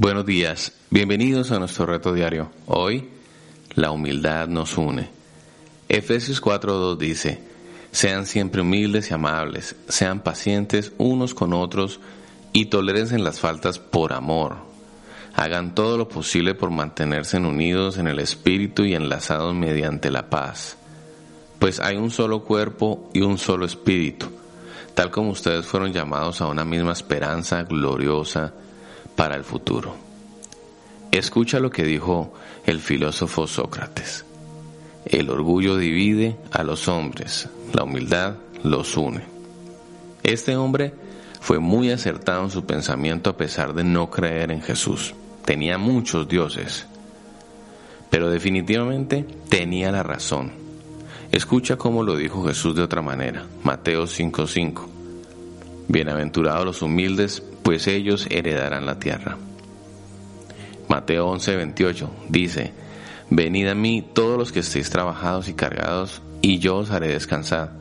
Buenos días, bienvenidos a nuestro reto diario. Hoy, la humildad nos une. Efesios 4.2 dice, sean siempre humildes y amables, sean pacientes unos con otros y toleren las faltas por amor. Hagan todo lo posible por mantenerse unidos en el espíritu y enlazados mediante la paz. Pues hay un solo cuerpo y un solo espíritu, tal como ustedes fueron llamados a una misma esperanza gloriosa para el futuro. Escucha lo que dijo el filósofo Sócrates. El orgullo divide a los hombres, la humildad los une. Este hombre fue muy acertado en su pensamiento a pesar de no creer en Jesús. Tenía muchos dioses, pero definitivamente tenía la razón. Escucha cómo lo dijo Jesús de otra manera. Mateo 5:5. Bienaventurados los humildes, pues ellos heredarán la tierra. Mateo 11:28 dice, Venid a mí todos los que estéis trabajados y cargados, y yo os haré descansar.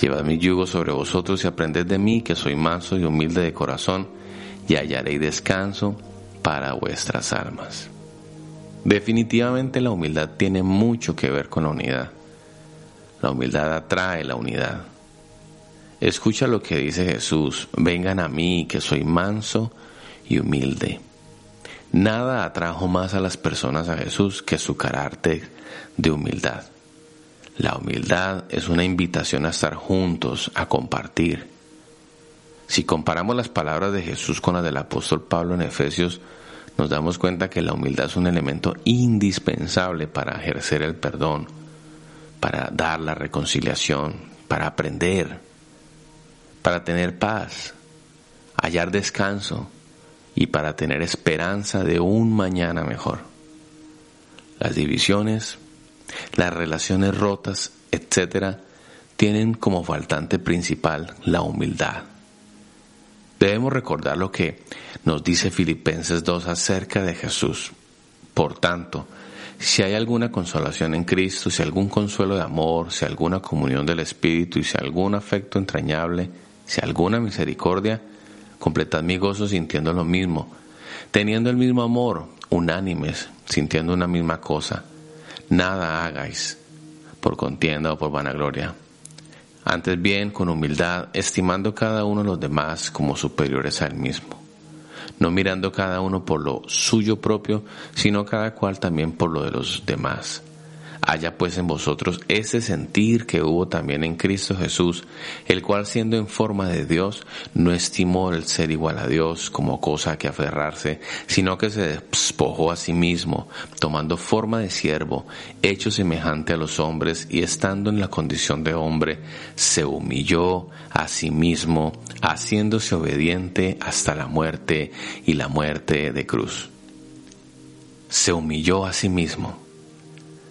Llevad mi yugo sobre vosotros y aprended de mí, que soy manso y humilde de corazón, y hallaréis descanso para vuestras almas. Definitivamente la humildad tiene mucho que ver con la unidad. La humildad atrae la unidad. Escucha lo que dice Jesús, vengan a mí que soy manso y humilde. Nada atrajo más a las personas a Jesús que su carácter de humildad. La humildad es una invitación a estar juntos, a compartir. Si comparamos las palabras de Jesús con las del apóstol Pablo en Efesios, nos damos cuenta que la humildad es un elemento indispensable para ejercer el perdón, para dar la reconciliación, para aprender, para tener paz, hallar descanso y para tener esperanza de un mañana mejor. Las divisiones, las relaciones rotas, etc., tienen como faltante principal la humildad. Debemos recordar lo que nos dice Filipenses 2 acerca de Jesús. Por tanto, si hay alguna consolación en Cristo, si algún consuelo de amor, si alguna comunión del Espíritu y si algún afecto entrañable, si alguna misericordia, completad mi gozo sintiendo lo mismo, teniendo el mismo amor, unánimes, sintiendo una misma cosa. Nada hagáis por contienda o por vanagloria. Antes bien, con humildad, estimando cada uno a los demás como superiores a mismo, no mirando cada uno por lo suyo propio, sino cada cual también por lo de los demás. Haya pues en vosotros ese sentir que hubo también en Cristo Jesús, el cual siendo en forma de Dios, no estimó el ser igual a Dios como cosa que aferrarse, sino que se despojó a sí mismo, tomando forma de siervo, hecho semejante a los hombres, y estando en la condición de hombre, se humilló a sí mismo, haciéndose obediente hasta la muerte y la muerte de cruz. Se humilló a sí mismo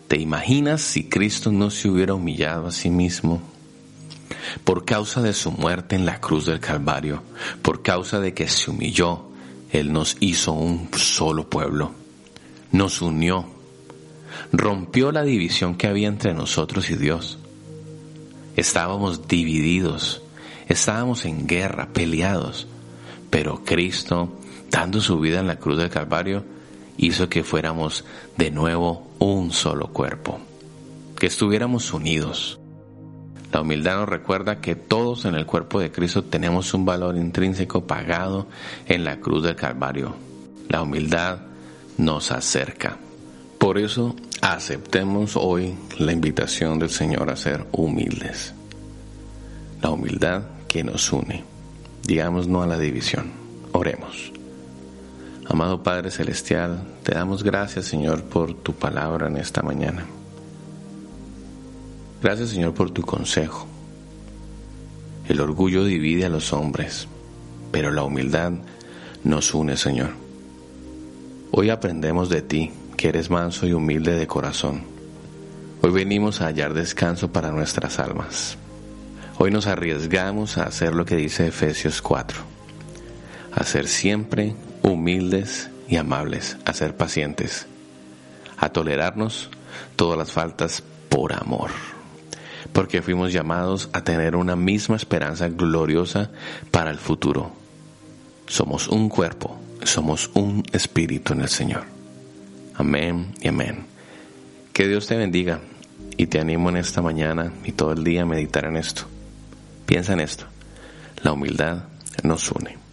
¿Te imaginas si Cristo no se hubiera humillado a sí mismo? Por causa de su muerte en la cruz del Calvario, por causa de que se humilló, Él nos hizo un solo pueblo, nos unió, rompió la división que había entre nosotros y Dios. Estábamos divididos, estábamos en guerra, peleados, pero Cristo, dando su vida en la cruz del Calvario, hizo que fuéramos de nuevo un solo cuerpo, que estuviéramos unidos. La humildad nos recuerda que todos en el cuerpo de Cristo tenemos un valor intrínseco pagado en la cruz del Calvario. La humildad nos acerca. Por eso aceptemos hoy la invitación del Señor a ser humildes. La humildad que nos une. Digamos no a la división. Oremos. Amado Padre Celestial, te damos gracias Señor por tu palabra en esta mañana. Gracias Señor por tu consejo. El orgullo divide a los hombres, pero la humildad nos une Señor. Hoy aprendemos de ti, que eres manso y humilde de corazón. Hoy venimos a hallar descanso para nuestras almas. Hoy nos arriesgamos a hacer lo que dice Efesios 4, a ser siempre humildes y amables, a ser pacientes, a tolerarnos todas las faltas por amor, porque fuimos llamados a tener una misma esperanza gloriosa para el futuro. Somos un cuerpo, somos un espíritu en el Señor. Amén y amén. Que Dios te bendiga y te animo en esta mañana y todo el día a meditar en esto. Piensa en esto. La humildad nos une.